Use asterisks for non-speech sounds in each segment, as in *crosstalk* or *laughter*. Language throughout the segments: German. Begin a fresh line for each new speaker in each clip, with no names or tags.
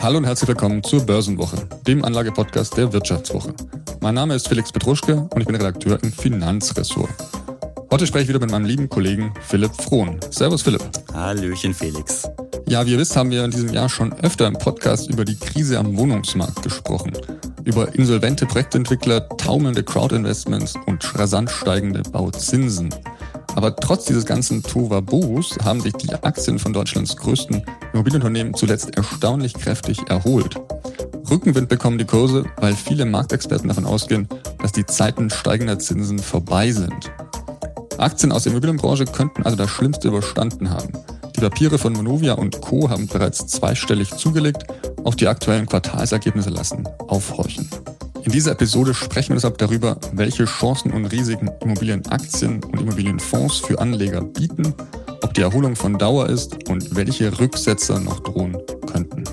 Hallo und herzlich willkommen zur Börsenwoche, dem Anlagepodcast der Wirtschaftswoche. Mein Name ist Felix Petruschke und ich bin Redakteur im Finanzressort. Heute spreche ich wieder mit meinem lieben Kollegen Philipp Frohn. Servus Philipp.
Hallöchen Felix.
Ja, wie ihr wisst, haben wir in diesem Jahr schon öfter im Podcast über die Krise am Wohnungsmarkt gesprochen. Über insolvente Projektentwickler, taumelnde Crowdinvestments und rasant steigende Bauzinsen. Aber trotz dieses ganzen Tovabos haben sich die Aktien von Deutschlands größten Immobilienunternehmen zuletzt erstaunlich kräftig erholt. Rückenwind bekommen die Kurse, weil viele Marktexperten davon ausgehen, dass die Zeiten steigender Zinsen vorbei sind. Aktien aus der Immobilienbranche könnten also das Schlimmste überstanden haben. Die Papiere von Monovia und Co. haben bereits zweistellig zugelegt, auch die aktuellen Quartalsergebnisse lassen aufhorchen. In dieser Episode sprechen wir deshalb darüber, welche Chancen und Risiken Immobilienaktien und Immobilienfonds für Anleger bieten, ob die Erholung von Dauer ist und welche Rücksetzer noch drohen könnten.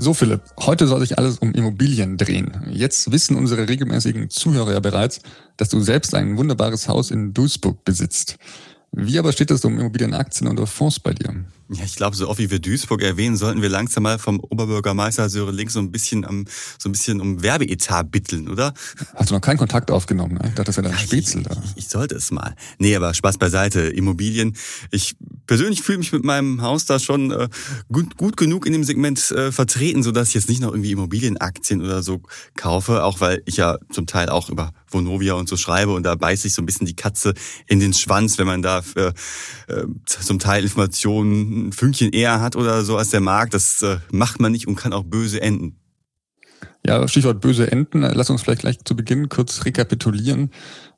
So Philipp, heute soll sich alles um Immobilien drehen. Jetzt wissen unsere regelmäßigen Zuhörer ja bereits, dass du selbst ein wunderbares Haus in Duisburg besitzt. Wie aber steht es um Immobilienaktien und Fonds bei dir?
Ja, ich glaube, so oft wie wir Duisburg erwähnen, sollten wir langsam mal vom Oberbürgermeister Sören Link so ein bisschen am, so ein bisschen um Werbeetat bitteln, oder?
Hast du noch keinen Kontakt aufgenommen, ne? Ich dachte, das wäre dein ja, Spätzle
da. Ich, ich, sollte es mal. Nee, aber Spaß beiseite. Immobilien. Ich persönlich fühle mich mit meinem Haus da schon äh, gut, gut genug in dem Segment äh, vertreten, so dass ich jetzt nicht noch irgendwie Immobilienaktien oder so kaufe, auch weil ich ja zum Teil auch über Vonovia und so schreibe und da beißt sich so ein bisschen die Katze in den Schwanz, wenn man da für, äh, zum Teil Informationen ein Fünkchen eher hat oder so als der Markt. Das äh, macht man nicht und kann auch böse enden.
Ja, Stichwort böse Enden. Lass uns vielleicht gleich zu Beginn kurz rekapitulieren,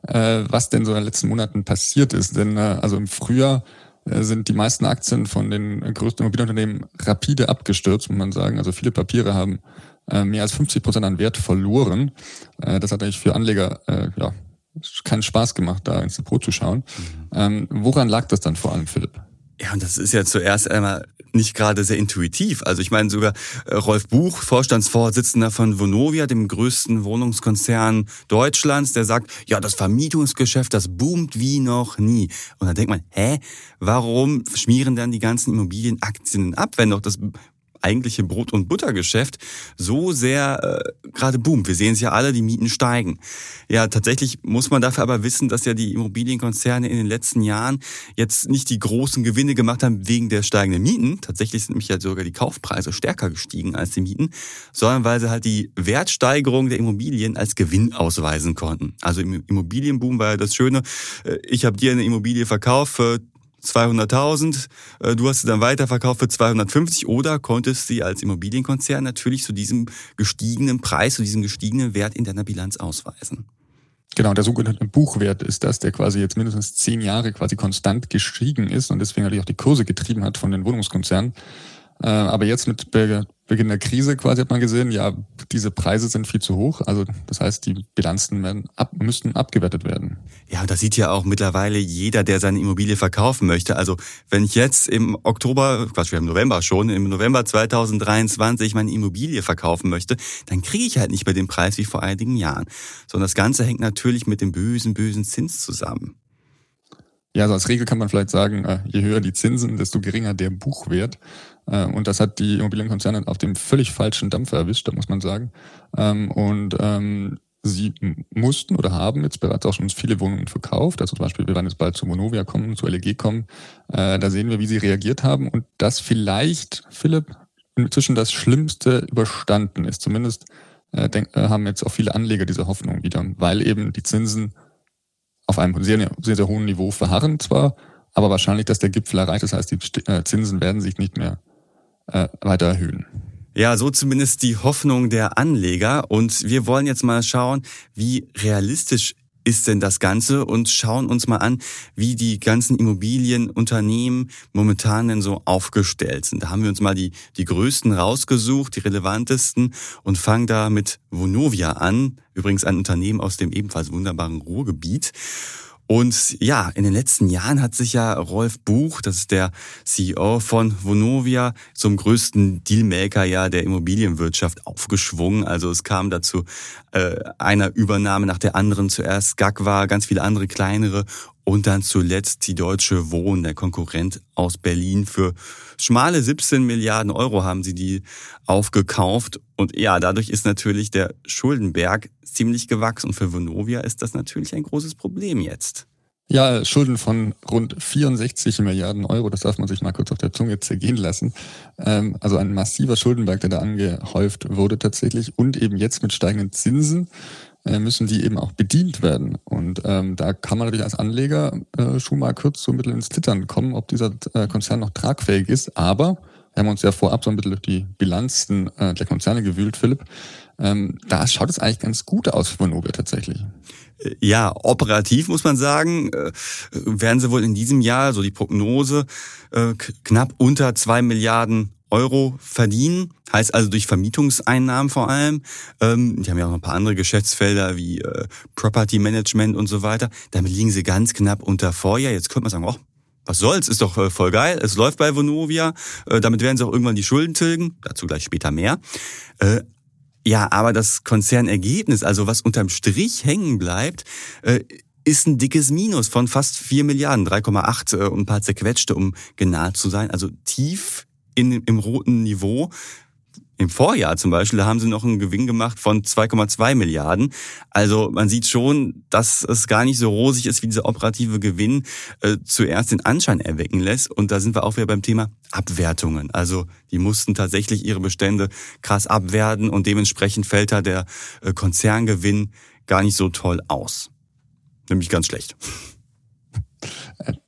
äh, was denn so in den letzten Monaten passiert ist. Denn äh, also im Frühjahr äh, sind die meisten Aktien von den größten Immobilienunternehmen rapide abgestürzt, muss man sagen. Also viele Papiere haben äh, mehr als 50 Prozent an Wert verloren. Äh, das hat eigentlich für Anleger ja, keinen Spaß gemacht, da ins Depot zu schauen. Mhm. Ähm, woran lag das dann vor allem, Philipp?
Ja, und das ist ja zuerst einmal nicht gerade sehr intuitiv. Also ich meine sogar äh, Rolf Buch, Vorstandsvorsitzender von Vonovia, dem größten Wohnungskonzern Deutschlands, der sagt, ja, das Vermietungsgeschäft, das boomt wie noch nie. Und dann denkt man, hä, warum schmieren dann die ganzen Immobilienaktien ab, wenn doch das eigentliche Brot- und Buttergeschäft so sehr äh, gerade boomt. Wir sehen es ja alle, die Mieten steigen. Ja, tatsächlich muss man dafür aber wissen, dass ja die Immobilienkonzerne in den letzten Jahren jetzt nicht die großen Gewinne gemacht haben wegen der steigenden Mieten. Tatsächlich sind nämlich ja sogar die Kaufpreise stärker gestiegen als die Mieten, sondern weil sie halt die Wertsteigerung der Immobilien als Gewinn ausweisen konnten. Also im Immobilienboom war ja das Schöne, äh, ich habe dir eine Immobilie verkauft für 200.000, äh, du hast sie dann weiterverkauft für 250 oder konntest sie als Immobilienkonzern natürlich zu diesem gestiegenen Preis, zu diesem gestiegenen Wert in deiner Bilanz ausweisen.
Genau, der sogenannte Buchwert ist das, der quasi jetzt mindestens zehn Jahre quasi konstant gestiegen ist und deswegen natürlich auch die Kurse getrieben hat von den Wohnungskonzernen. Äh, aber jetzt mit Beginn der Krise quasi hat man gesehen, ja, diese Preise sind viel zu hoch. Also das heißt, die Bilanzen werden ab, müssten abgewertet werden.
Ja, und das sieht ja auch mittlerweile jeder, der seine Immobilie verkaufen möchte. Also wenn ich jetzt im Oktober, Quatsch, wir haben November schon, im November 2023 meine Immobilie verkaufen möchte, dann kriege ich halt nicht mehr den Preis wie vor einigen Jahren. Sondern das Ganze hängt natürlich mit dem bösen, bösen Zins zusammen.
Ja, also als Regel kann man vielleicht sagen, äh, je höher die Zinsen, desto geringer der Buchwert. Äh, und das hat die Immobilienkonzerne auf dem völlig falschen Dampfer erwischt, da muss man sagen. Ähm, und ähm, sie mussten oder haben jetzt bereits auch schon viele Wohnungen verkauft. Also zum Beispiel, wir werden jetzt bald zu Monovia kommen, zu LEG kommen. Äh, da sehen wir, wie sie reagiert haben und dass vielleicht, Philipp, inzwischen das Schlimmste überstanden ist. Zumindest haben jetzt auch viele Anleger diese Hoffnung wieder, weil eben die Zinsen auf einem sehr, sehr, sehr hohen Niveau verharren zwar, aber wahrscheinlich, dass der Gipfel erreicht. Das heißt, die äh, Zinsen werden sich nicht mehr äh, weiter erhöhen.
Ja, so zumindest die Hoffnung der Anleger. Und wir wollen jetzt mal schauen, wie realistisch ist denn das Ganze und schauen uns mal an, wie die ganzen Immobilienunternehmen momentan denn so aufgestellt sind. Da haben wir uns mal die, die größten rausgesucht, die relevantesten und fangen da mit Vonovia an. Übrigens ein Unternehmen aus dem ebenfalls wunderbaren Ruhrgebiet. Und ja, in den letzten Jahren hat sich ja Rolf Buch, das ist der CEO von Vonovia, zum größten Dealmaker ja der Immobilienwirtschaft aufgeschwungen. Also es kam dazu äh, einer Übernahme nach der anderen. Zuerst GAG war, ganz viele andere kleinere und dann zuletzt die Deutsche Wohnen, der Konkurrent aus Berlin. Für schmale 17 Milliarden Euro haben sie die aufgekauft. Und ja, dadurch ist natürlich der Schuldenberg ziemlich gewachsen. Und für Vonovia ist das natürlich ein großes Problem jetzt.
Ja, Schulden von rund 64 Milliarden Euro, das darf man sich mal kurz auf der Zunge zergehen lassen. Ähm, also ein massiver Schuldenberg, der da angehäuft wurde tatsächlich und eben jetzt mit steigenden Zinsen äh, müssen die eben auch bedient werden. Und ähm, da kann man natürlich als Anleger äh, schon mal kurz so bisschen ins Zittern kommen, ob dieser äh, Konzern noch tragfähig ist. Aber wir uns ja vorab so ein bisschen durch die Bilanzen äh, der Konzerne gewühlt, Philipp. Ähm, da schaut es eigentlich ganz gut aus für Vonovia tatsächlich.
Ja, operativ muss man sagen, äh, werden sie wohl in diesem Jahr, so die Prognose, äh, knapp unter zwei Milliarden Euro verdienen, heißt also durch Vermietungseinnahmen vor allem. Ähm, die haben ja auch noch ein paar andere Geschäftsfelder wie äh, Property Management und so weiter. Damit liegen sie ganz knapp unter Vorjahr. Jetzt könnte man sagen, oh, was soll's, ist doch äh, voll geil. Es läuft bei Vonovia. Äh, damit werden sie auch irgendwann die Schulden tilgen. Dazu gleich später mehr. Äh, ja, aber das Konzernergebnis, also was unterm Strich hängen bleibt, ist ein dickes Minus von fast 4 Milliarden, 3,8 äh, und ein paar zerquetschte, um genau zu sein. Also tief in, im roten Niveau. Im Vorjahr zum Beispiel, da haben sie noch einen Gewinn gemacht von 2,2 Milliarden. Also man sieht schon, dass es gar nicht so rosig ist, wie dieser operative Gewinn äh, zuerst den Anschein erwecken lässt. Und da sind wir auch wieder beim Thema Abwertungen. Also die mussten tatsächlich ihre Bestände krass abwerten und dementsprechend fällt da der äh, Konzerngewinn gar nicht so toll aus. Nämlich ganz schlecht.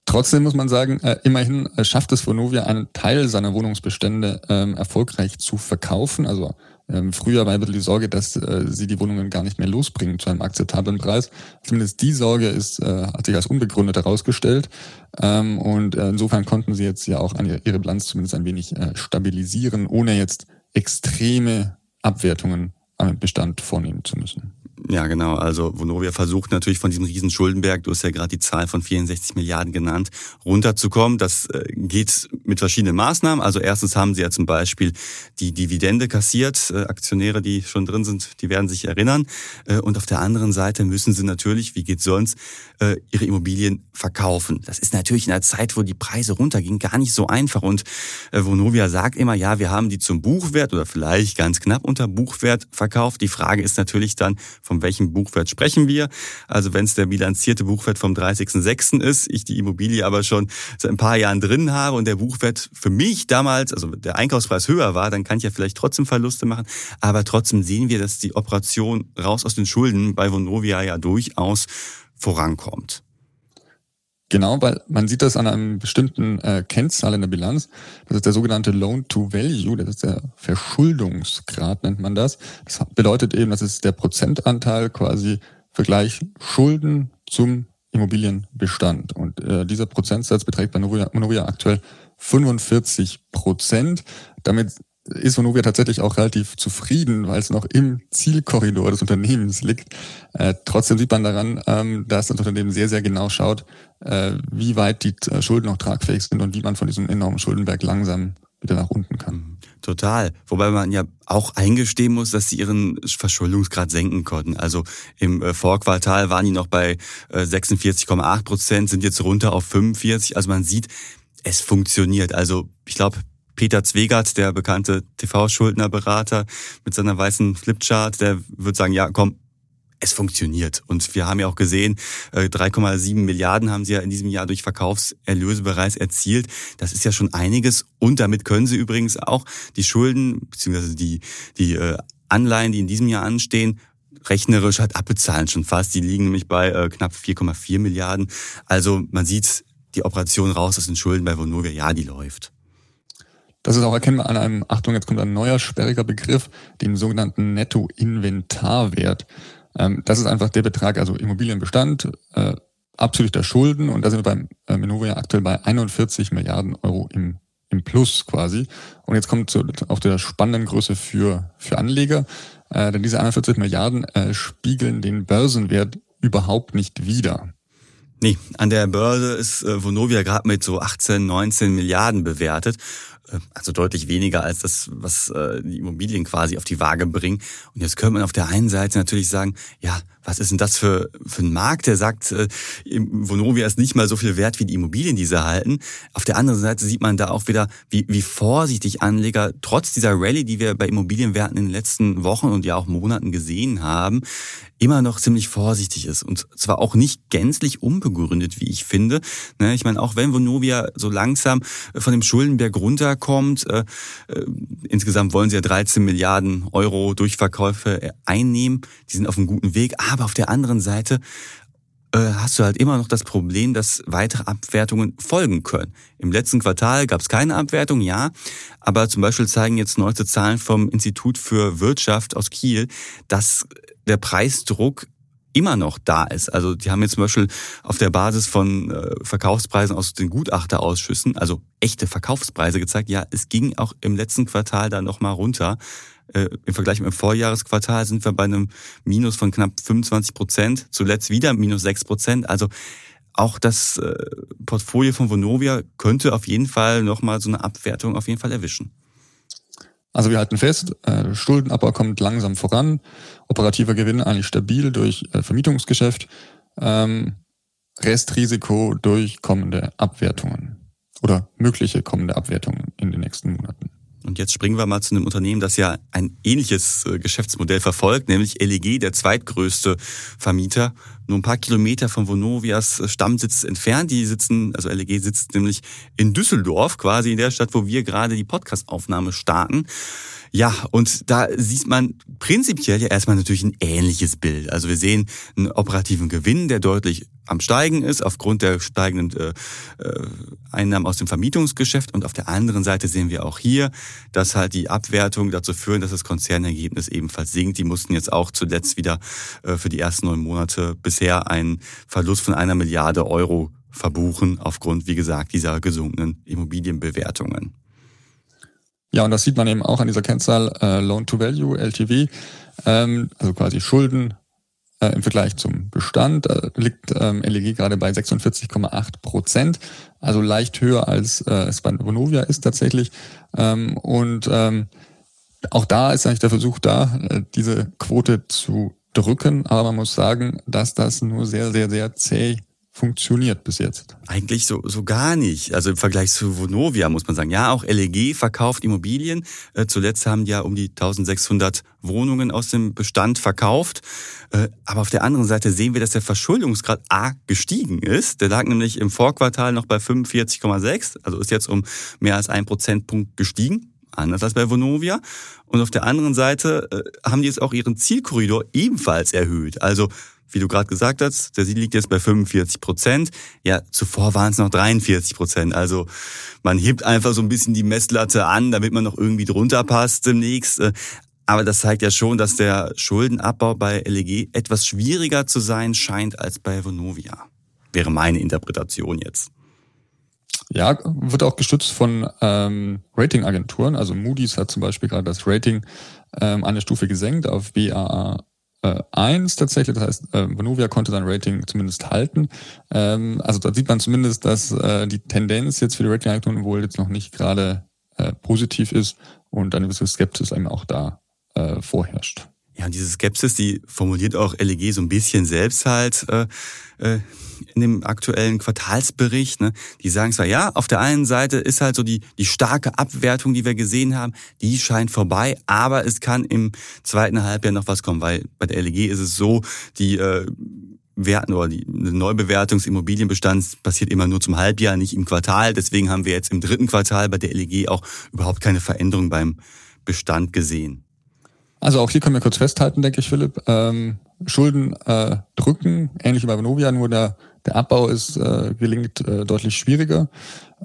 Trotzdem muss man sagen, äh, immerhin äh, schafft es Vonovia, einen Teil seiner Wohnungsbestände ähm, erfolgreich zu verkaufen. Also ähm, früher war ein bisschen die Sorge, dass äh, sie die Wohnungen gar nicht mehr losbringen zu einem akzeptablen Preis. Zumindest die Sorge ist, äh, hat sich als unbegründet herausgestellt. Ähm, und äh, insofern konnten sie jetzt ja auch an ihre Bilanz zumindest ein wenig äh, stabilisieren, ohne jetzt extreme Abwertungen am Bestand vornehmen zu müssen.
Ja, genau. Also Vonovia versucht natürlich von diesem riesen Schuldenberg, du hast ja gerade die Zahl von 64 Milliarden genannt, runterzukommen. Das äh, geht mit verschiedenen Maßnahmen. Also erstens haben sie ja zum Beispiel die Dividende kassiert. Äh, Aktionäre, die schon drin sind, die werden sich erinnern. Äh, und auf der anderen Seite müssen sie natürlich, wie geht's sonst, ihre Immobilien verkaufen. Das ist natürlich in einer Zeit, wo die Preise runtergingen, gar nicht so einfach. Und Vonovia sagt immer, ja, wir haben die zum Buchwert oder vielleicht ganz knapp unter Buchwert verkauft. Die Frage ist natürlich dann, von welchem Buchwert sprechen wir? Also wenn es der bilanzierte Buchwert vom 30.06. ist, ich die Immobilie aber schon seit ein paar Jahren drin habe und der Buchwert für mich damals, also der Einkaufspreis höher war, dann kann ich ja vielleicht trotzdem Verluste machen. Aber trotzdem sehen wir, dass die Operation raus aus den Schulden bei Vonovia ja durchaus vorankommt.
Genau, weil man sieht das an einem bestimmten äh, Kennzahl in der Bilanz. Das ist der sogenannte Loan to Value, das ist der Verschuldungsgrad, nennt man das. Das bedeutet eben, das ist der Prozentanteil quasi Vergleich Schulden zum Immobilienbestand. Und äh, dieser Prozentsatz beträgt bei Novia aktuell 45 Prozent. Damit ist Vonovia tatsächlich auch relativ zufrieden, weil es noch im Zielkorridor des Unternehmens liegt. Äh, trotzdem sieht man daran, ähm, dass das Unternehmen sehr, sehr genau schaut, äh, wie weit die äh, Schulden noch tragfähig sind und wie man von diesem enormen Schuldenberg langsam wieder nach unten kann.
Total. Wobei man ja auch eingestehen muss, dass sie ihren Verschuldungsgrad senken konnten. Also im äh, Vorquartal waren die noch bei 46,8 äh, Prozent, sind jetzt runter auf 45. Also man sieht, es funktioniert. Also ich glaube, Peter Zwegert, der bekannte TV-Schuldnerberater mit seiner weißen Flipchart, der wird sagen, ja, komm, es funktioniert. Und wir haben ja auch gesehen, 3,7 äh, Milliarden haben sie ja in diesem Jahr durch Verkaufserlöse bereits erzielt. Das ist ja schon einiges. Und damit können sie übrigens auch die Schulden beziehungsweise die, die äh, Anleihen, die in diesem Jahr anstehen, rechnerisch halt abbezahlen schon fast. Die liegen nämlich bei äh, knapp 4,4 Milliarden. Also man sieht die Operation raus aus den Schulden bei Vonovia, ja, die läuft.
Das ist auch erkennbar an einem, Achtung, jetzt kommt ein neuer sperriger Begriff, dem sogenannten Netto-Inventarwert. Ähm, das ist einfach der Betrag, also Immobilienbestand, äh, absolut der Schulden und da sind wir beim äh, Menovia aktuell bei 41 Milliarden Euro im, im Plus quasi. Und jetzt kommt zu, auf der spannenden Größe für, für Anleger, äh, denn diese 41 Milliarden äh, spiegeln den Börsenwert überhaupt nicht wider.
Nee, an der Börse ist äh, Vonovia gerade mit so 18, 19 Milliarden bewertet. Äh, also deutlich weniger als das, was äh, die Immobilien quasi auf die Waage bringen. Und jetzt könnte man auf der einen Seite natürlich sagen, ja, was ist denn das für, für ein Markt, der sagt, äh, Vonovia ist nicht mal so viel wert wie die Immobilien, die sie halten. Auf der anderen Seite sieht man da auch wieder, wie, wie vorsichtig Anleger trotz dieser Rallye, die wir bei Immobilienwerten in den letzten Wochen und ja auch Monaten gesehen haben, immer noch ziemlich vorsichtig ist und zwar auch nicht gänzlich unbegründet, wie ich finde. Ne, ich meine, auch wenn Vonovia so langsam äh, von dem Schuldenberg runterkommt, äh, äh, insgesamt wollen sie ja 13 Milliarden Euro Durchverkäufe einnehmen, die sind auf einem guten Weg, aber auf der anderen Seite hast du halt immer noch das Problem, dass weitere Abwertungen folgen können. Im letzten Quartal gab es keine Abwertung, ja, aber zum Beispiel zeigen jetzt neueste Zahlen vom Institut für Wirtschaft aus Kiel, dass der Preisdruck immer noch da ist. Also die haben jetzt zum Beispiel auf der Basis von äh, Verkaufspreisen aus den Gutachterausschüssen, also echte Verkaufspreise gezeigt, ja, es ging auch im letzten Quartal da nochmal runter. Äh, Im Vergleich mit dem Vorjahresquartal sind wir bei einem Minus von knapp 25 Prozent, zuletzt wieder minus 6 Prozent. Also auch das äh, Portfolio von Vonovia könnte auf jeden Fall nochmal so eine Abwertung auf jeden Fall erwischen.
Also wir halten fest, äh, Schuldenabbau kommt langsam voran, operativer Gewinn eigentlich stabil durch äh, Vermietungsgeschäft, ähm, Restrisiko durch kommende Abwertungen oder mögliche kommende Abwertungen in den nächsten Monaten.
Und jetzt springen wir mal zu einem Unternehmen, das ja ein ähnliches äh, Geschäftsmodell verfolgt, nämlich LEG, der zweitgrößte Vermieter, nur ein paar Kilometer von Vonovias Stammsitz entfernt. Die sitzen, also LEG sitzt nämlich in Düsseldorf, quasi in der Stadt, wo wir gerade die Podcastaufnahme starten. Ja, und da sieht man prinzipiell ja erstmal natürlich ein ähnliches Bild. Also wir sehen einen operativen Gewinn, der deutlich am Steigen ist, aufgrund der steigenden äh, äh, Einnahmen aus dem Vermietungsgeschäft. Und auf der anderen Seite sehen wir auch hier, dass halt die Abwertung dazu führen, dass das Konzernergebnis ebenfalls sinkt. Die mussten jetzt auch zuletzt wieder äh, für die ersten neun Monate bisher einen Verlust von einer Milliarde Euro verbuchen, aufgrund, wie gesagt, dieser gesunkenen Immobilienbewertungen.
Ja, und das sieht man eben auch an dieser Kennzahl äh, Loan to Value, LTV, ähm, also quasi Schulden äh, im Vergleich zum Bestand, äh, liegt ähm, LEG gerade bei 46,8 Prozent, also leicht höher als äh, es bei Vonovia ist tatsächlich. Ähm, und ähm, auch da ist eigentlich der Versuch da, äh, diese Quote zu drücken, aber man muss sagen, dass das nur sehr, sehr, sehr zäh funktioniert bis jetzt?
Eigentlich so, so gar nicht. Also im Vergleich zu Vonovia muss man sagen, ja, auch LEG verkauft Immobilien. Äh, zuletzt haben die ja um die 1600 Wohnungen aus dem Bestand verkauft. Äh, aber auf der anderen Seite sehen wir, dass der Verschuldungsgrad A gestiegen ist. Der lag nämlich im Vorquartal noch bei 45,6, also ist jetzt um mehr als ein Prozentpunkt gestiegen anders als bei Vonovia. Und auf der anderen Seite äh, haben die jetzt auch ihren Zielkorridor ebenfalls erhöht. Also wie du gerade gesagt hast, der Sieg liegt jetzt bei 45 Prozent. Ja, zuvor waren es noch 43 Prozent. Also man hebt einfach so ein bisschen die Messlatte an, damit man noch irgendwie drunter passt demnächst. Aber das zeigt ja schon, dass der Schuldenabbau bei LEG etwas schwieriger zu sein scheint als bei Vonovia. Wäre meine Interpretation jetzt.
Ja, wird auch gestützt von ähm, Ratingagenturen. Also Moody's hat zum Beispiel gerade das Rating ähm, eine Stufe gesenkt auf BAA äh, 1 tatsächlich. Das heißt, äh, Vonovia konnte sein Rating zumindest halten. Ähm, also da sieht man zumindest, dass äh, die Tendenz jetzt für die Ratingagenturen wohl jetzt noch nicht gerade äh, positiv ist und eine gewisse Skepsis eben auch da äh, vorherrscht.
Ja, und diese Skepsis, die formuliert auch LEG so ein bisschen selbst halt äh, äh, in dem aktuellen Quartalsbericht. Ne? Die sagen zwar, ja, auf der einen Seite ist halt so die, die starke Abwertung, die wir gesehen haben, die scheint vorbei, aber es kann im zweiten Halbjahr noch was kommen, weil bei der LEG ist es so, die äh, Werten oder die Neubewertung des Immobilienbestands passiert immer nur zum Halbjahr, nicht im Quartal. Deswegen haben wir jetzt im dritten Quartal bei der LEG auch überhaupt keine Veränderung beim Bestand gesehen.
Also auch hier können wir kurz festhalten, denke ich, Philipp. Ähm, Schulden äh, drücken, ähnlich wie bei Vonovia, nur der, der Abbau ist äh, gelingt äh, deutlich schwieriger.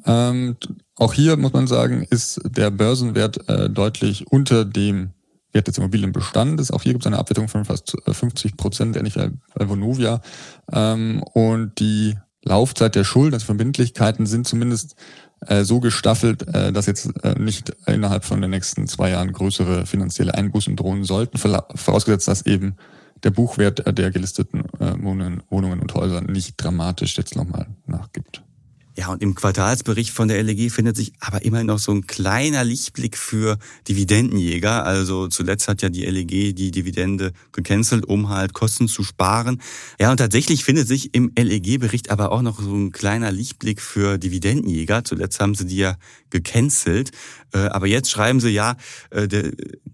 Ähm, auch hier muss man sagen, ist der Börsenwert äh, deutlich unter dem Wert des Immobilienbestandes. Auch hier gibt es eine Abwertung von fast 50 äh, Prozent, ähnlich wie bei Vonovia. Ähm, und die Laufzeit der Schulden, also Verbindlichkeiten, sind zumindest äh, so gestaffelt, äh, dass jetzt äh, nicht innerhalb von den nächsten zwei Jahren größere finanzielle Einbußen drohen sollten, vorausgesetzt, dass eben der Buchwert der gelisteten Wohnungen und Häuser nicht dramatisch jetzt nochmal nachgibt.
Ja, und im Quartalsbericht von der LEG findet sich aber immerhin noch so ein kleiner Lichtblick für Dividendenjäger. Also zuletzt hat ja die LEG die Dividende gecancelt, um halt Kosten zu sparen. Ja, und tatsächlich findet sich im LEG-Bericht aber auch noch so ein kleiner Lichtblick für Dividendenjäger. Zuletzt haben sie die ja gecancelt. Äh, aber jetzt schreiben sie ja, äh,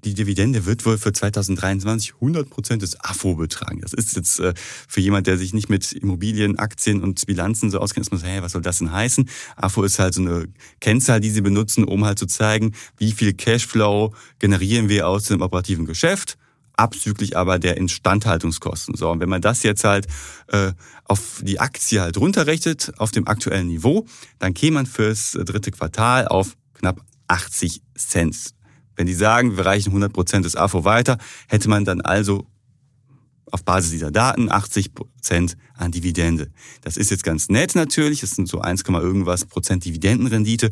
die Dividende wird wohl für 2023 100 Prozent des AFO betragen. Das ist jetzt äh, für jemand, der sich nicht mit Immobilien, Aktien und Bilanzen so auskennt, muss, hey, was soll das denn heißen. AFO ist halt so eine Kennzahl, die sie benutzen, um halt zu zeigen, wie viel Cashflow generieren wir aus dem operativen Geschäft abzüglich aber der Instandhaltungskosten. So, und wenn man das jetzt halt äh, auf die Aktie halt runterrechnet, auf dem aktuellen Niveau, dann käme man fürs dritte Quartal auf knapp 80 Cent. Wenn die sagen, wir reichen 100 Prozent des AFO weiter, hätte man dann also auf Basis dieser Daten 80 Prozent an Dividende. Das ist jetzt ganz nett natürlich, das sind so 1, irgendwas Prozent Dividendenrendite,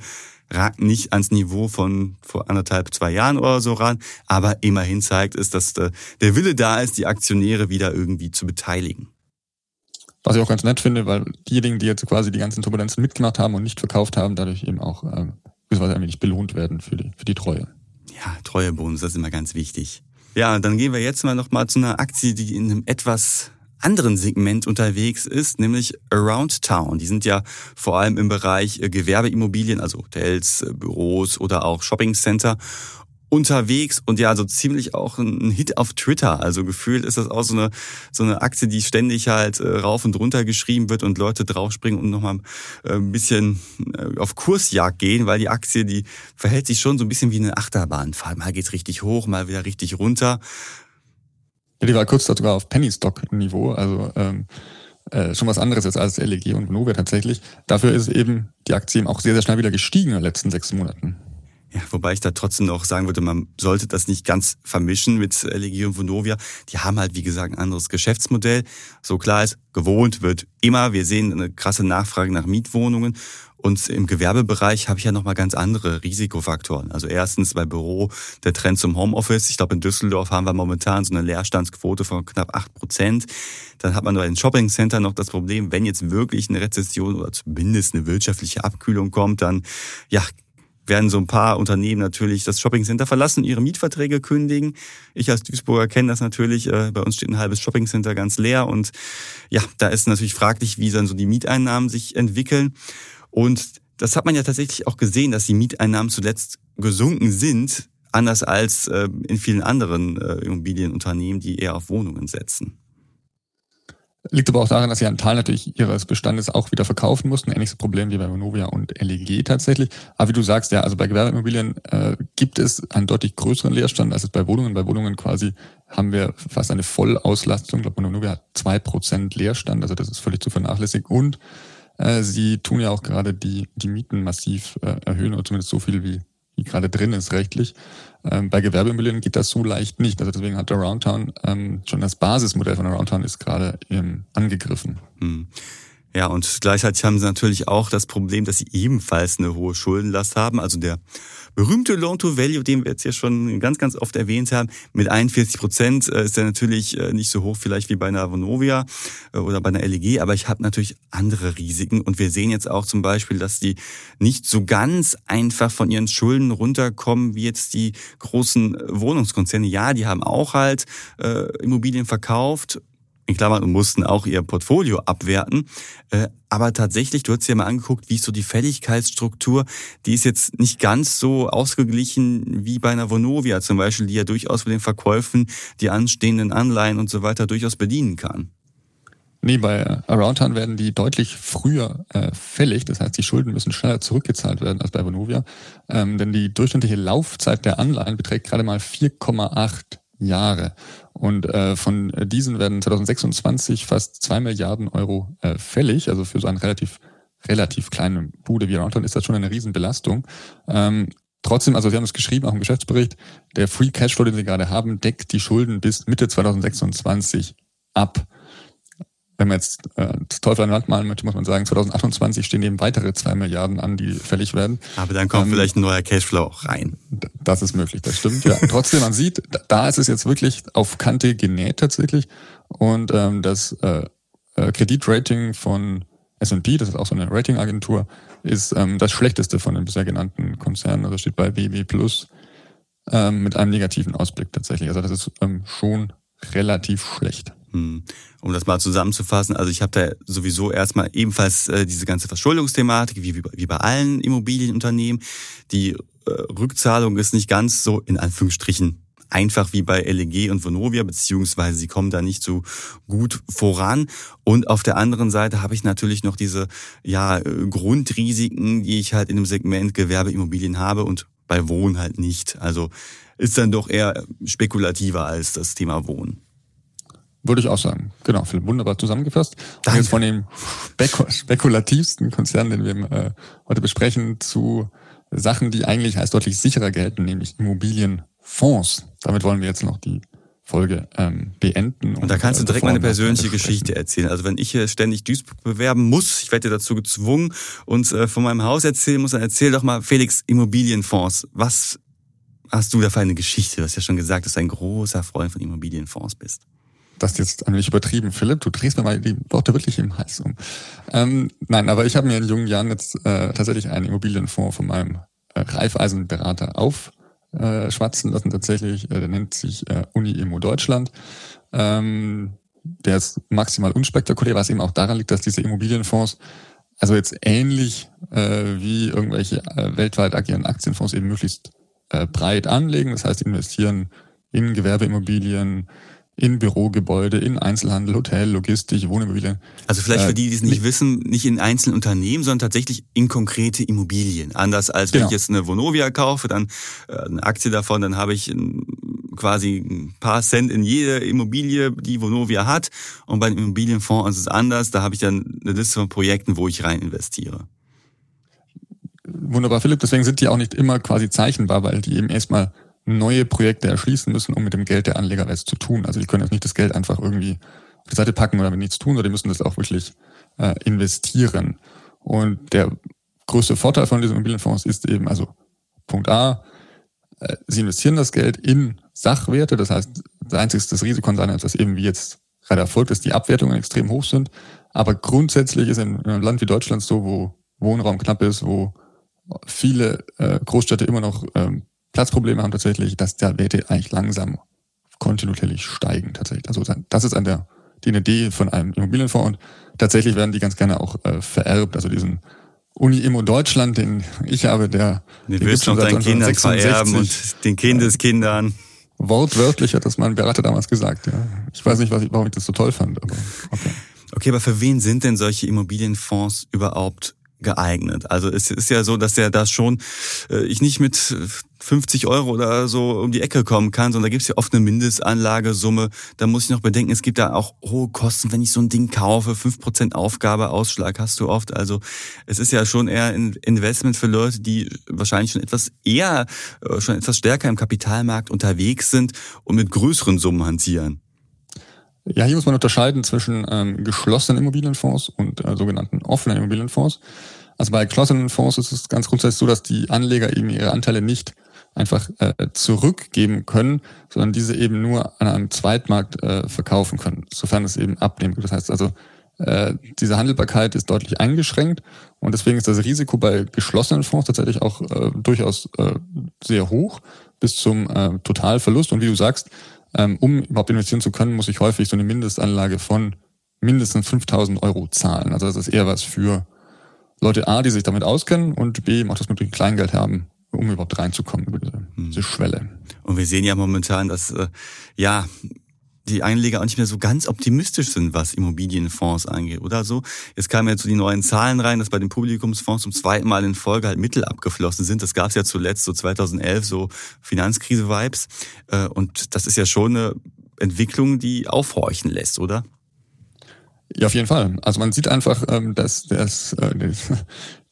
ragt nicht ans Niveau von vor anderthalb, zwei Jahren oder so ran, aber immerhin zeigt es, dass der Wille da ist, die Aktionäre wieder irgendwie zu beteiligen.
Was ich auch ganz nett finde, weil diejenigen, die jetzt quasi die ganzen Turbulenzen mitgemacht haben und nicht verkauft haben, dadurch eben auch ähm, ein wenig belohnt werden für die, für die Treue.
Ja, Treuebonus, das ist immer ganz wichtig. Ja, dann gehen wir jetzt mal noch mal zu einer Aktie, die in einem etwas anderen Segment unterwegs ist, nämlich Around Town. Die sind ja vor allem im Bereich äh, Gewerbeimmobilien, also Hotels, äh, Büros oder auch Shoppingcenter unterwegs und ja, so ziemlich auch ein Hit auf Twitter. Also gefühlt ist das auch so eine, so eine Aktie, die ständig halt äh, rauf und runter geschrieben wird und Leute draufspringen und nochmal äh, ein bisschen äh, auf Kursjagd gehen, weil die Aktie, die verhält sich schon so ein bisschen wie eine Achterbahnfahrt. Mal geht's richtig hoch, mal wieder richtig runter.
Ja, die war kurz sogar auf Penny Stock Niveau, also ähm, äh, schon was anderes jetzt als LEG und Vonovia tatsächlich. Dafür ist eben die Aktie eben auch sehr, sehr schnell wieder gestiegen in den letzten sechs Monaten.
Ja, wobei ich da trotzdem noch sagen würde, man sollte das nicht ganz vermischen mit LG und Vonovia. Die haben halt, wie gesagt, ein anderes Geschäftsmodell. So klar ist, gewohnt wird immer. Wir sehen eine krasse Nachfrage nach Mietwohnungen. Und im Gewerbebereich habe ich ja nochmal ganz andere Risikofaktoren. Also erstens bei Büro der Trend zum Homeoffice. Ich glaube, in Düsseldorf haben wir momentan so eine Leerstandsquote von knapp acht Prozent. Dann hat man bei den Shoppingcenter noch das Problem, wenn jetzt wirklich eine Rezession oder zumindest eine wirtschaftliche Abkühlung kommt, dann ja, werden so ein paar Unternehmen natürlich das Shoppingcenter verlassen, ihre Mietverträge kündigen. Ich als Duisburger kenne das natürlich. Äh, bei uns steht ein halbes Shoppingcenter ganz leer und ja, da ist natürlich fraglich, wie dann so die Mieteinnahmen sich entwickeln. Und das hat man ja tatsächlich auch gesehen, dass die Mieteinnahmen zuletzt gesunken sind, anders als äh, in vielen anderen äh, Immobilienunternehmen, die eher auf Wohnungen setzen.
Liegt aber auch daran, dass sie einen Teil natürlich ihres Bestandes auch wieder verkaufen mussten. Ähnliches Problem wie bei Vonovia und LEG tatsächlich. Aber wie du sagst, ja, also bei Gewerbeimmobilien äh, gibt es einen deutlich größeren Leerstand als es bei Wohnungen. Bei Wohnungen quasi haben wir fast eine Vollauslastung. Ich glaube, Vonovia hat zwei Prozent Leerstand, also das ist völlig zu vernachlässigen. Und äh, sie tun ja auch gerade die, die Mieten massiv äh, erhöhen, oder zumindest so viel wie die gerade drin ist rechtlich. Ähm, bei Gewerbeimmobilien geht das so leicht nicht. Also deswegen hat Aroundtown ähm, schon das Basismodell von Aroundtown ist gerade ähm, angegriffen. Hm.
Ja, und gleichzeitig haben sie natürlich auch das Problem, dass sie ebenfalls eine hohe Schuldenlast haben. Also der berühmte Loan-to-Value, den wir jetzt hier schon ganz, ganz oft erwähnt haben, mit 41 Prozent äh, ist der natürlich äh, nicht so hoch vielleicht wie bei einer Vonovia äh, oder bei einer LEG, aber ich habe natürlich andere Risiken. Und wir sehen jetzt auch zum Beispiel, dass die nicht so ganz einfach von ihren Schulden runterkommen wie jetzt die großen Wohnungskonzerne. Ja, die haben auch halt Immobilien verkauft in Klammern und mussten auch ihr Portfolio abwerten. Äh, aber tatsächlich, du hast dir mal angeguckt, wie ist so die Fälligkeitsstruktur, die ist jetzt nicht ganz so ausgeglichen wie bei einer Vonovia zum Beispiel, die ja durchaus mit den Verkäufen die anstehenden Anleihen und so weiter durchaus bedienen kann.
Nee, bei Aroundtown werden die deutlich früher äh, fällig. Das heißt, die Schulden müssen schneller zurückgezahlt werden als bei Vonovia. Ähm, denn die durchschnittliche Laufzeit der Anleihen beträgt gerade mal 4,8 Jahre. Und äh, von diesen werden 2026 fast zwei Milliarden Euro äh, fällig. Also für so eine relativ, relativ kleine Bude wie Roundtown ist das schon eine Riesenbelastung. Ähm, trotzdem, also Sie haben es geschrieben, auch im Geschäftsbericht, der Free Cashflow, den Sie gerade haben, deckt die Schulden bis Mitte 2026 ab. Wenn man jetzt äh, das Teufel an Wand malen möchte, muss man sagen, 2028 stehen eben weitere zwei Milliarden an, die fällig werden.
Aber dann kommt ähm, vielleicht ein neuer Cashflow auch rein.
Das ist möglich, das stimmt. Ja. *laughs* Trotzdem, man sieht, da ist es jetzt wirklich auf Kante genäht tatsächlich. Und ähm, das äh, äh Kreditrating von S&P, das ist auch so eine Ratingagentur, ist ähm, das schlechteste von den bisher genannten Konzernen. Also steht bei BB Plus ähm, mit einem negativen Ausblick tatsächlich. Also das ist ähm, schon relativ schlecht.
Hm. Um das mal zusammenzufassen, also ich habe da sowieso erstmal ebenfalls äh, diese ganze Verschuldungsthematik, wie, wie bei allen Immobilienunternehmen. Die äh, Rückzahlung ist nicht ganz so in Anführungsstrichen einfach wie bei LEG und Vonovia, beziehungsweise sie kommen da nicht so gut voran. Und auf der anderen Seite habe ich natürlich noch diese ja, Grundrisiken, die ich halt in dem Segment Gewerbeimmobilien habe und bei Wohnen halt nicht. Also ist dann doch eher spekulativer als das Thema Wohnen.
Würde ich auch sagen. Genau, Philipp, wunderbar zusammengefasst. Danke. Und jetzt von dem spekulativsten Konzern, den wir äh, heute besprechen, zu Sachen, die eigentlich als deutlich sicherer gelten, nämlich Immobilienfonds. Damit wollen wir jetzt noch die Folge ähm, beenden.
Und, und da kannst du direkt meine persönliche Geschichte erzählen. Also wenn ich hier ständig Duisburg bewerben muss, ich werde dazu gezwungen und äh, von meinem Haus erzählen muss, dann erzähl doch mal Felix Immobilienfonds. Was hast du da für eine Geschichte? Du hast ja schon gesagt, dass du ein großer Freund von Immobilienfonds bist.
Das jetzt ein wenig übertrieben, Philipp. Du drehst mir mal die Worte wirklich im Hals um. Ähm, nein, aber ich habe mir in jungen Jahren jetzt äh, tatsächlich einen Immobilienfonds von meinem äh, Reifeisenberater aufschwatzen lassen. Tatsächlich, äh, der nennt sich äh, Uni Immo Deutschland. Ähm, der ist maximal unspektakulär, was eben auch daran liegt, dass diese Immobilienfonds also jetzt ähnlich äh, wie irgendwelche äh, weltweit agierenden Aktienfonds eben möglichst äh, breit anlegen. Das heißt, investieren in Gewerbeimmobilien, in Bürogebäude, in Einzelhandel, Hotel, Logistik, Wohnimmobilien.
Also vielleicht für die, die es nicht äh, wissen, nicht in einzelnen Unternehmen, sondern tatsächlich in konkrete Immobilien. Anders als wenn genau. ich jetzt eine Vonovia kaufe, dann äh, eine Aktie davon, dann habe ich quasi ein paar Cent in jede Immobilie, die Vonovia hat. Und bei einem Immobilienfonds ist es anders. Da habe ich dann eine Liste von Projekten, wo ich rein investiere.
Wunderbar, Philipp. Deswegen sind die auch nicht immer quasi zeichenbar, weil die eben erstmal neue Projekte erschließen müssen, um mit dem Geld der Anleger was zu tun. Also die können jetzt nicht das Geld einfach irgendwie auf die Seite packen oder mit nichts tun, sondern die müssen das auch wirklich äh, investieren. Und der größte Vorteil von diesen Immobilienfonds ist eben, also Punkt A, äh, sie investieren das Geld in Sachwerte. Das heißt, das einzige Risiko sein, dass eben wie jetzt gerade erfolgt ist, die Abwertungen extrem hoch sind. Aber grundsätzlich ist in einem Land wie Deutschland so, wo Wohnraum knapp ist, wo viele äh, Großstädte immer noch ähm, Platzprobleme haben tatsächlich, dass der Werte eigentlich langsam kontinuierlich steigen tatsächlich. Also das ist an der die Idee von einem Immobilienfonds und tatsächlich werden die ganz gerne auch äh, vererbt. Also diesen Uni-Immo Deutschland, den ich habe, der
den, den willst du deinen Kindern vererben und den Kindeskindern.
Wortwörtlich hat das mein Berater damals gesagt. Ja. Ich weiß nicht, was ich, warum ich das so toll fand, aber okay.
Okay, aber für wen sind denn solche Immobilienfonds überhaupt geeignet. Also es ist ja so, dass der da schon äh, ich nicht mit 50 Euro oder so um die Ecke kommen kann, sondern da gibt es ja oft eine Mindestanlagesumme. Da muss ich noch bedenken, es gibt da auch hohe Kosten, wenn ich so ein Ding kaufe. 5% Aufgabeausschlag hast du oft. Also es ist ja schon eher ein Investment für Leute, die wahrscheinlich schon etwas eher, äh, schon etwas stärker im Kapitalmarkt unterwegs sind und mit größeren Summen hantieren.
Ja, hier muss man unterscheiden zwischen ähm, geschlossenen Immobilienfonds und äh, sogenannten offenen Immobilienfonds. Also bei geschlossenen Fonds ist es ganz grundsätzlich so, dass die Anleger eben ihre Anteile nicht einfach äh, zurückgeben können, sondern diese eben nur an einem Zweitmarkt äh, verkaufen können, sofern es eben abnehmen. Das heißt also, äh, diese Handelbarkeit ist deutlich eingeschränkt und deswegen ist das Risiko bei geschlossenen Fonds tatsächlich auch äh, durchaus äh, sehr hoch bis zum äh, Totalverlust. Und wie du sagst, ähm, um überhaupt investieren zu können, muss ich häufig so eine Mindestanlage von mindestens 5000 Euro zahlen. Also das ist eher was für Leute A, die sich damit auskennen und B, auch das mit Kleingeld haben, um überhaupt reinzukommen über diese, hm. diese Schwelle.
Und wir sehen ja momentan, dass äh, ja die Einleger auch nicht mehr so ganz optimistisch sind, was Immobilienfonds angeht oder so. Jetzt kamen jetzt so die neuen Zahlen rein, dass bei den Publikumsfonds zum zweiten Mal in Folge halt Mittel abgeflossen sind. Das gab es ja zuletzt so 2011 so Finanzkrise-Vibes. Äh, und das ist ja schon eine Entwicklung, die aufhorchen lässt, oder?
Ja, auf jeden Fall. Also man sieht einfach, ähm, dass das, äh,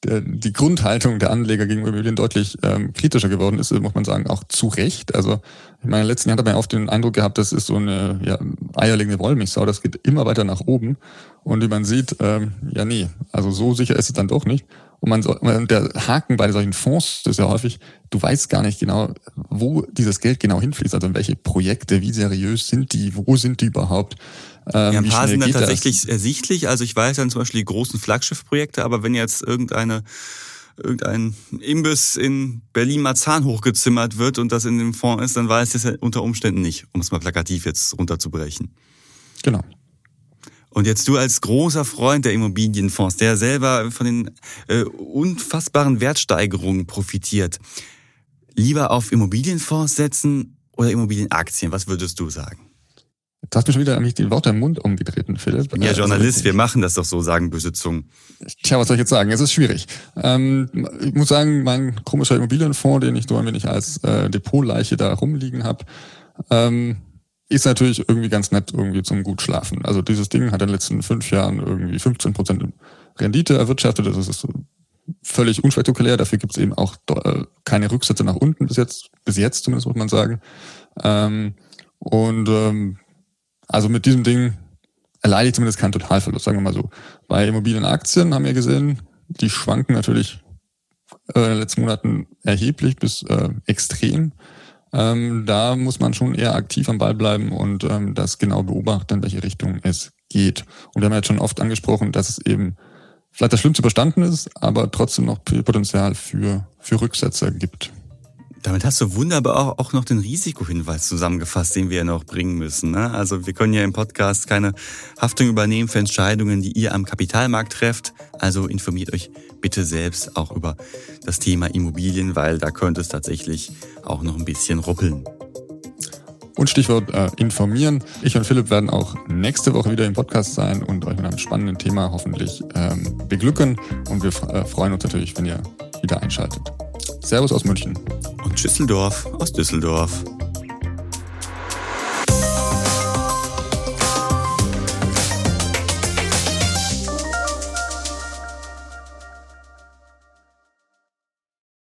der, die Grundhaltung der Anleger gegenüber Immobilien deutlich ähm, kritischer geworden ist, muss man sagen, auch zu Recht. Also in meinen letzten Jahren hat man oft den Eindruck gehabt, das ist so eine ja, eierlegende Wollmilchsau, das geht immer weiter nach oben. Und wie man sieht, ähm, ja nee, also so sicher ist es dann doch nicht. Und man soll, der Haken bei solchen Fonds ist ja häufig, du weißt gar nicht genau, wo dieses Geld genau hinfließt, also in welche Projekte, wie seriös sind die, wo sind die überhaupt.
Ähm, ja, ein paar sind dann tatsächlich das? ersichtlich. Also ich weiß dann zum Beispiel die großen Flaggschiffprojekte, aber wenn jetzt irgendeine irgendein Imbiss in Berlin-Marzahn hochgezimmert wird und das in dem Fonds ist, dann weiß ich es unter Umständen nicht, um es mal plakativ jetzt runterzubrechen.
Genau.
Und jetzt du als großer Freund der Immobilienfonds, der selber von den äh, unfassbaren Wertsteigerungen profitiert, lieber auf Immobilienfonds setzen oder Immobilienaktien? Was würdest du sagen?
Du hast mir schon wieder nämlich die Worte im Mund umgetreten, Philipp.
Ja, also, Journalist, wir machen das doch so, sagen böse Zungen.
Tja, was soll ich jetzt sagen? Es ist schwierig. Ähm, ich muss sagen, mein komischer Immobilienfonds, den ich so ein wenig als äh, Depotleiche da rumliegen habe, ähm, ist natürlich irgendwie ganz nett irgendwie zum gut schlafen. Also dieses Ding hat in den letzten fünf Jahren irgendwie 15 Prozent Rendite erwirtschaftet. Das ist völlig unspektakulär. Dafür gibt es eben auch äh, keine Rücksätze nach unten bis jetzt, bis jetzt zumindest muss man sagen. Ähm, und ähm, also mit diesem Ding erleide ich zumindest keinen Totalverlust, sagen wir mal so. Bei Immobilienaktien haben wir gesehen, die schwanken natürlich äh, in den letzten Monaten erheblich bis äh, extrem. Ähm, da muss man schon eher aktiv am Ball bleiben und ähm, das genau beobachten, in welche Richtung es geht. Und wir haben jetzt schon oft angesprochen, dass es eben vielleicht das Schlimmste überstanden ist, aber trotzdem noch viel Potenzial für, für Rücksetzer gibt.
Damit hast du wunderbar auch, noch den Risikohinweis zusammengefasst, den wir ja noch bringen müssen. Ne? Also wir können ja im Podcast keine Haftung übernehmen für Entscheidungen, die ihr am Kapitalmarkt trefft. Also informiert euch bitte selbst auch über das Thema Immobilien, weil da könnte es tatsächlich auch noch ein bisschen ruppeln.
Und Stichwort äh, informieren. Ich und Philipp werden auch nächste Woche wieder im Podcast sein und euch mit einem spannenden Thema hoffentlich ähm, beglücken. Und wir äh, freuen uns natürlich, wenn ihr wieder einschaltet. Servus aus München.
Und Schüsseldorf aus Düsseldorf.